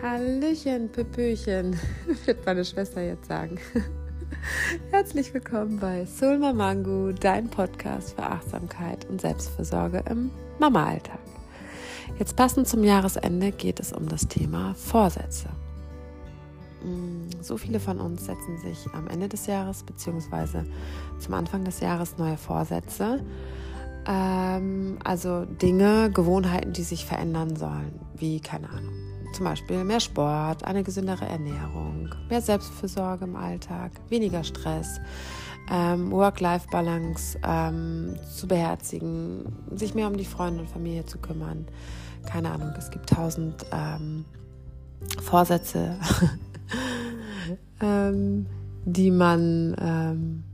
Hallöchen, Pöpöchen, wird meine Schwester jetzt sagen. Herzlich willkommen bei Soul Mamangu, dein Podcast für Achtsamkeit und Selbstversorge im Mama-Alltag. Jetzt passend zum Jahresende geht es um das Thema Vorsätze. Mm, so viele von uns setzen sich am Ende des Jahres bzw. zum Anfang des Jahres neue Vorsätze. Ähm, also Dinge, Gewohnheiten, die sich verändern sollen, wie keine Ahnung zum Beispiel mehr Sport, eine gesündere Ernährung, mehr Selbstfürsorge im Alltag, weniger Stress, ähm, Work-Life-Balance ähm, zu beherzigen, sich mehr um die Freunde und Familie zu kümmern. Keine Ahnung, es gibt tausend ähm, Vorsätze, ähm, die man ähm,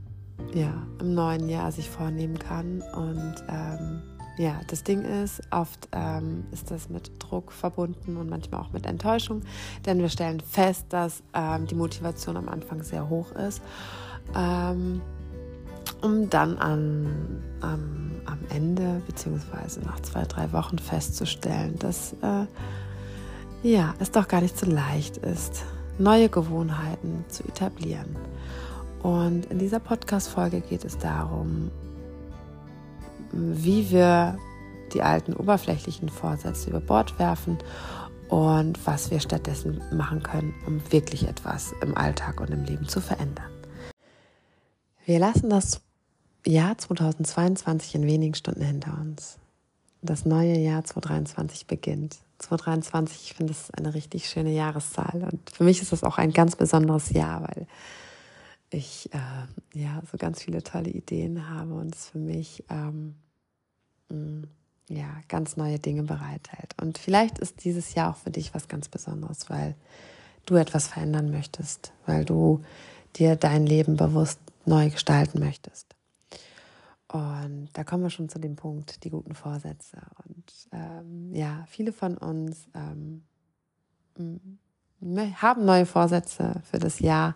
ja, im neuen Jahr sich vornehmen kann. Und ähm, ja, das Ding ist, oft ähm, ist das mit Druck verbunden und manchmal auch mit Enttäuschung, denn wir stellen fest, dass ähm, die Motivation am Anfang sehr hoch ist, ähm, um dann an, am Ende beziehungsweise nach zwei, drei Wochen festzustellen, dass äh, ja, es doch gar nicht so leicht ist, neue Gewohnheiten zu etablieren. Und in dieser Podcast-Folge geht es darum, wie wir die alten oberflächlichen Vorsätze über Bord werfen und was wir stattdessen machen können, um wirklich etwas im Alltag und im Leben zu verändern. Wir lassen das Jahr 2022 in wenigen Stunden hinter uns. Das neue Jahr 2023 beginnt. 2023, ich finde, ist eine richtig schöne Jahreszahl. Und für mich ist das auch ein ganz besonderes Jahr, weil ich äh, ja so ganz viele tolle Ideen habe und es für mich ähm, ja, ganz neue Dinge bereithält. Und vielleicht ist dieses Jahr auch für dich was ganz Besonderes, weil du etwas verändern möchtest, weil du dir dein Leben bewusst neu gestalten möchtest. Und da kommen wir schon zu dem Punkt, die guten Vorsätze. Und ähm, ja, viele von uns ähm, haben neue Vorsätze für das Jahr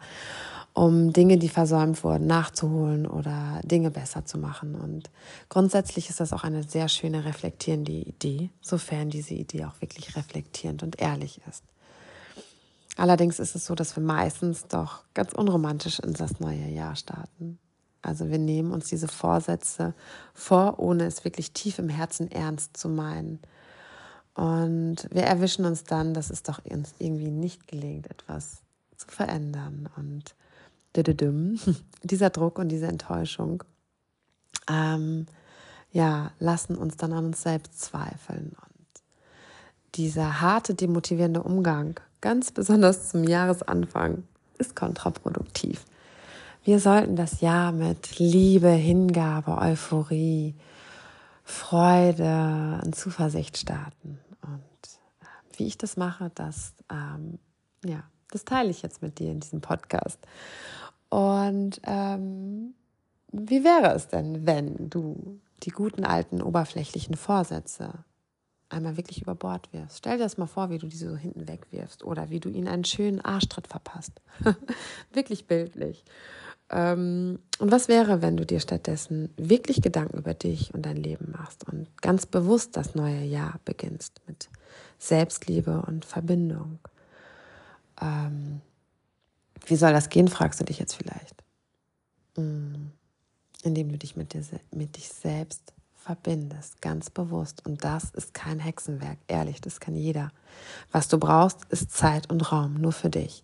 um Dinge, die versäumt wurden, nachzuholen oder Dinge besser zu machen. Und grundsätzlich ist das auch eine sehr schöne reflektierende Idee, sofern diese Idee auch wirklich reflektierend und ehrlich ist. Allerdings ist es so, dass wir meistens doch ganz unromantisch in das neue Jahr starten. Also wir nehmen uns diese Vorsätze vor, ohne es wirklich tief im Herzen ernst zu meinen. Und wir erwischen uns dann, dass es doch uns irgendwie nicht gelingt, etwas zu verändern. Und dieser Druck und diese Enttäuschung ähm, ja, lassen uns dann an uns selbst zweifeln. Und dieser harte, demotivierende Umgang, ganz besonders zum Jahresanfang, ist kontraproduktiv. Wir sollten das Jahr mit Liebe, Hingabe, Euphorie, Freude und Zuversicht starten. Und äh, wie ich das mache, das, ähm, ja, das teile ich jetzt mit dir in diesem Podcast. Und ähm, wie wäre es denn, wenn du die guten alten oberflächlichen Vorsätze einmal wirklich über Bord wirfst? Stell dir das mal vor, wie du diese so hinten wegwirfst oder wie du ihnen einen schönen Arschtritt verpasst. wirklich bildlich. Ähm, und was wäre, wenn du dir stattdessen wirklich Gedanken über dich und dein Leben machst und ganz bewusst das neue Jahr beginnst mit Selbstliebe und Verbindung? Ähm, wie soll das gehen, fragst du dich jetzt vielleicht. Mm. Indem du dich mit, dir, mit dich selbst verbindest, ganz bewusst. Und das ist kein Hexenwerk, ehrlich, das kann jeder. Was du brauchst, ist Zeit und Raum, nur für dich.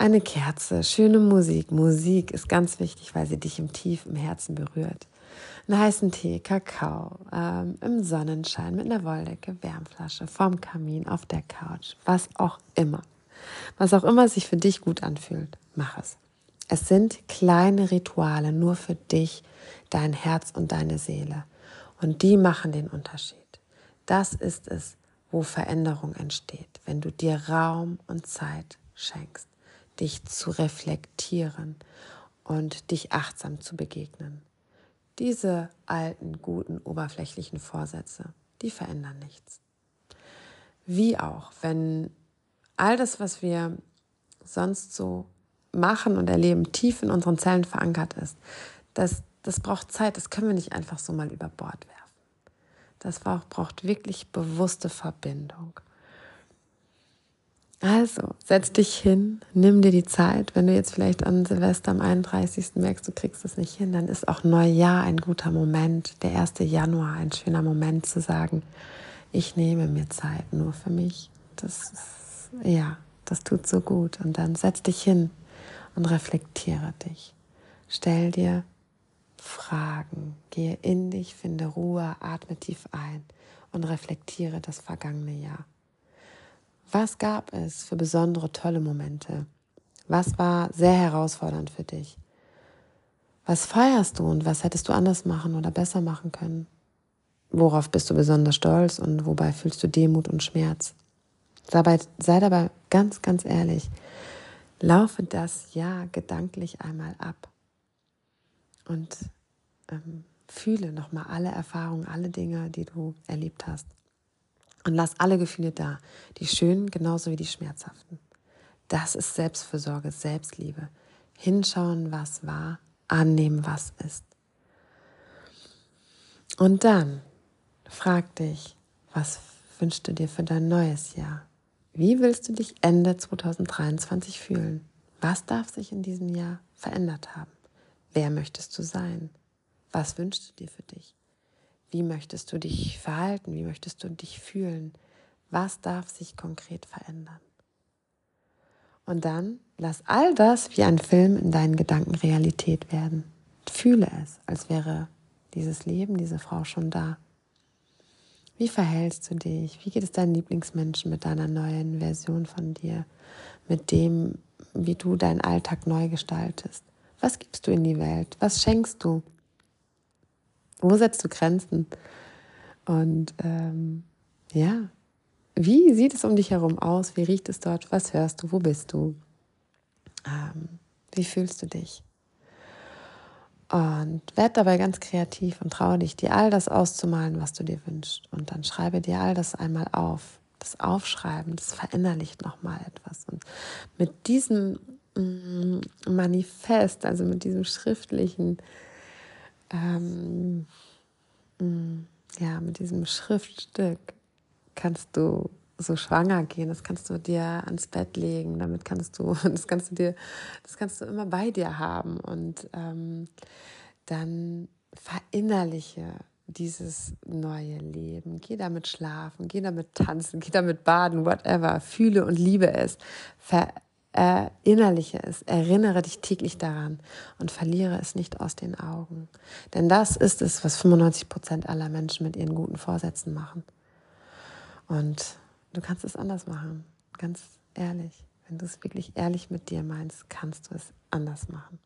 Eine Kerze, schöne Musik. Musik ist ganz wichtig, weil sie dich im Tief im Herzen berührt. Einen heißen Tee, Kakao, ähm, im Sonnenschein mit einer Wolldecke, Wärmflasche, vorm Kamin, auf der Couch, was auch immer. Was auch immer sich für dich gut anfühlt, mach es. Es sind kleine Rituale nur für dich, dein Herz und deine Seele. Und die machen den Unterschied. Das ist es, wo Veränderung entsteht, wenn du dir Raum und Zeit schenkst, dich zu reflektieren und dich achtsam zu begegnen. Diese alten, guten, oberflächlichen Vorsätze, die verändern nichts. Wie auch, wenn all das, was wir sonst so machen und erleben, tief in unseren Zellen verankert ist, das, das braucht Zeit, das können wir nicht einfach so mal über Bord werfen. Das braucht wirklich bewusste Verbindung. Also, setz dich hin, nimm dir die Zeit. Wenn du jetzt vielleicht an Silvester am 31. merkst, du kriegst es nicht hin, dann ist auch Neujahr ein guter Moment, der 1. Januar ein schöner Moment zu sagen, ich nehme mir Zeit nur für mich. Das ist, ja, das tut so gut. Und dann setz dich hin und reflektiere dich. Stell dir Fragen, gehe in dich, finde Ruhe, atme tief ein und reflektiere das vergangene Jahr. Was gab es für besondere, tolle Momente? Was war sehr herausfordernd für dich? Was feierst du und was hättest du anders machen oder besser machen können? Worauf bist du besonders stolz und wobei fühlst du Demut und Schmerz? Sei, sei dabei ganz, ganz ehrlich. Laufe das Jahr gedanklich einmal ab und ähm, fühle nochmal alle Erfahrungen, alle Dinge, die du erlebt hast. Und lass alle Gefühle da, die schönen genauso wie die schmerzhaften. Das ist Selbstfürsorge, Selbstliebe. Hinschauen, was war, annehmen, was ist. Und dann frag dich, was wünschst du dir für dein neues Jahr? Wie willst du dich Ende 2023 fühlen? Was darf sich in diesem Jahr verändert haben? Wer möchtest du sein? Was wünschst du dir für dich? Wie möchtest du dich verhalten? Wie möchtest du dich fühlen? Was darf sich konkret verändern? Und dann lass all das wie ein Film in deinen Gedanken Realität werden. Fühle es, als wäre dieses Leben, diese Frau schon da. Wie verhältst du dich? Wie geht es deinen Lieblingsmenschen mit deiner neuen Version von dir? Mit dem, wie du deinen Alltag neu gestaltest? Was gibst du in die Welt? Was schenkst du? Wo setzt du Grenzen? Und ähm, ja, wie sieht es um dich herum aus? Wie riecht es dort? Was hörst du? Wo bist du? Ähm, wie fühlst du dich? Und werd dabei ganz kreativ und traue dich, dir all das auszumalen, was du dir wünschst. Und dann schreibe dir all das einmal auf. Das Aufschreiben, das verinnerlicht nochmal etwas. Und mit diesem mm, Manifest, also mit diesem schriftlichen ähm, mm, ja, mit diesem Schriftstück kannst du so schwanger gehen, das kannst du dir ans Bett legen, damit kannst du, das kannst du dir, das kannst du immer bei dir haben und ähm, dann verinnerliche dieses neue Leben. Geh damit schlafen, geh damit tanzen, geh damit baden, whatever. Fühle und liebe es. Ver Erinnerliche es, erinnere dich täglich daran und verliere es nicht aus den Augen. Denn das ist es, was 95 Prozent aller Menschen mit ihren guten Vorsätzen machen. Und du kannst es anders machen, ganz ehrlich. Wenn du es wirklich ehrlich mit dir meinst, kannst du es anders machen.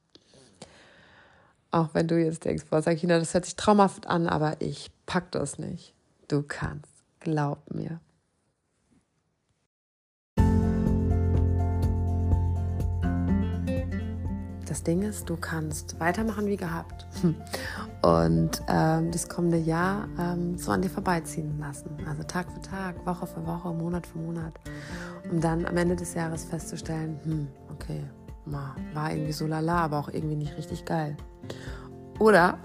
Auch wenn du jetzt denkst, boah, Sakina, das hört sich traumhaft an, aber ich pack das nicht. Du kannst, glaub mir. Das Ding ist, du kannst weitermachen wie gehabt und ähm, das kommende Jahr ähm, so an dir vorbeiziehen lassen. Also Tag für Tag, Woche für Woche, Monat für Monat. Um dann am Ende des Jahres festzustellen, hm, okay, war irgendwie so lala, aber auch irgendwie nicht richtig geil. Oder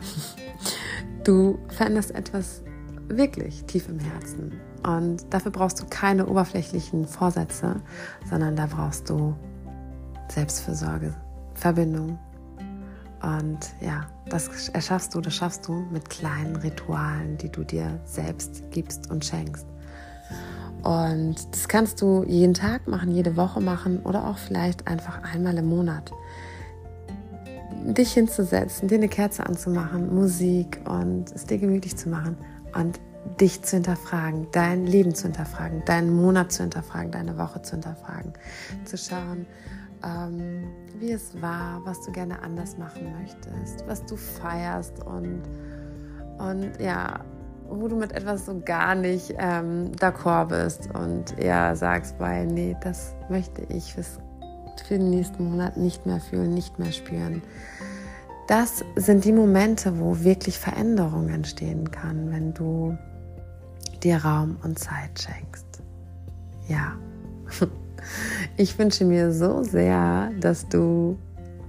du veränderst etwas wirklich tief im Herzen. Und dafür brauchst du keine oberflächlichen Vorsätze, sondern da brauchst du Selbstfürsorge, Verbindung. Und ja, das erschaffst du, das schaffst du mit kleinen Ritualen, die du dir selbst gibst und schenkst. Und das kannst du jeden Tag machen, jede Woche machen oder auch vielleicht einfach einmal im Monat. Dich hinzusetzen, dir eine Kerze anzumachen, Musik und es dir gemütlich zu machen und dich zu hinterfragen, dein Leben zu hinterfragen, deinen Monat zu hinterfragen, deine Woche zu hinterfragen, zu schauen, ähm, wie es war, was du gerne anders machen möchtest, was du feierst und, und ja, wo du mit etwas so gar nicht ähm, d'accord bist und eher sagst, weil nee, das möchte ich fürs, für den nächsten Monat nicht mehr fühlen, nicht mehr spüren. Das sind die Momente, wo wirklich Veränderung entstehen kann, wenn du dir Raum und Zeit schenkst. Ja. Ich wünsche mir so sehr, dass du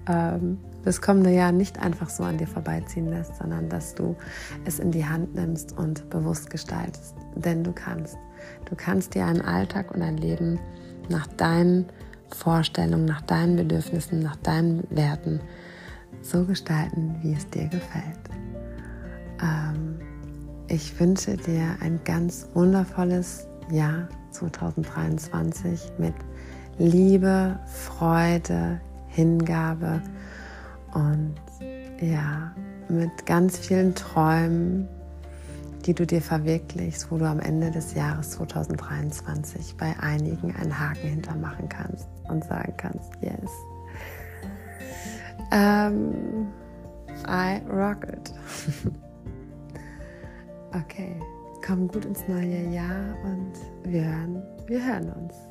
ähm, das kommende Jahr nicht einfach so an dir vorbeiziehen lässt, sondern dass du es in die Hand nimmst und bewusst gestaltest. Denn du kannst. Du kannst dir einen Alltag und ein Leben nach deinen Vorstellungen, nach deinen Bedürfnissen, nach deinen Werten so gestalten, wie es dir gefällt. Ähm, ich wünsche dir ein ganz wundervolles Jahr 2023 mit Liebe, Freude, Hingabe und ja, mit ganz vielen Träumen, die du dir verwirklichst, wo du am Ende des Jahres 2023 bei einigen einen Haken hintermachen kannst und sagen kannst, yes, um, I rock it. okay, komm gut ins neue Jahr und wir hören, wir hören uns.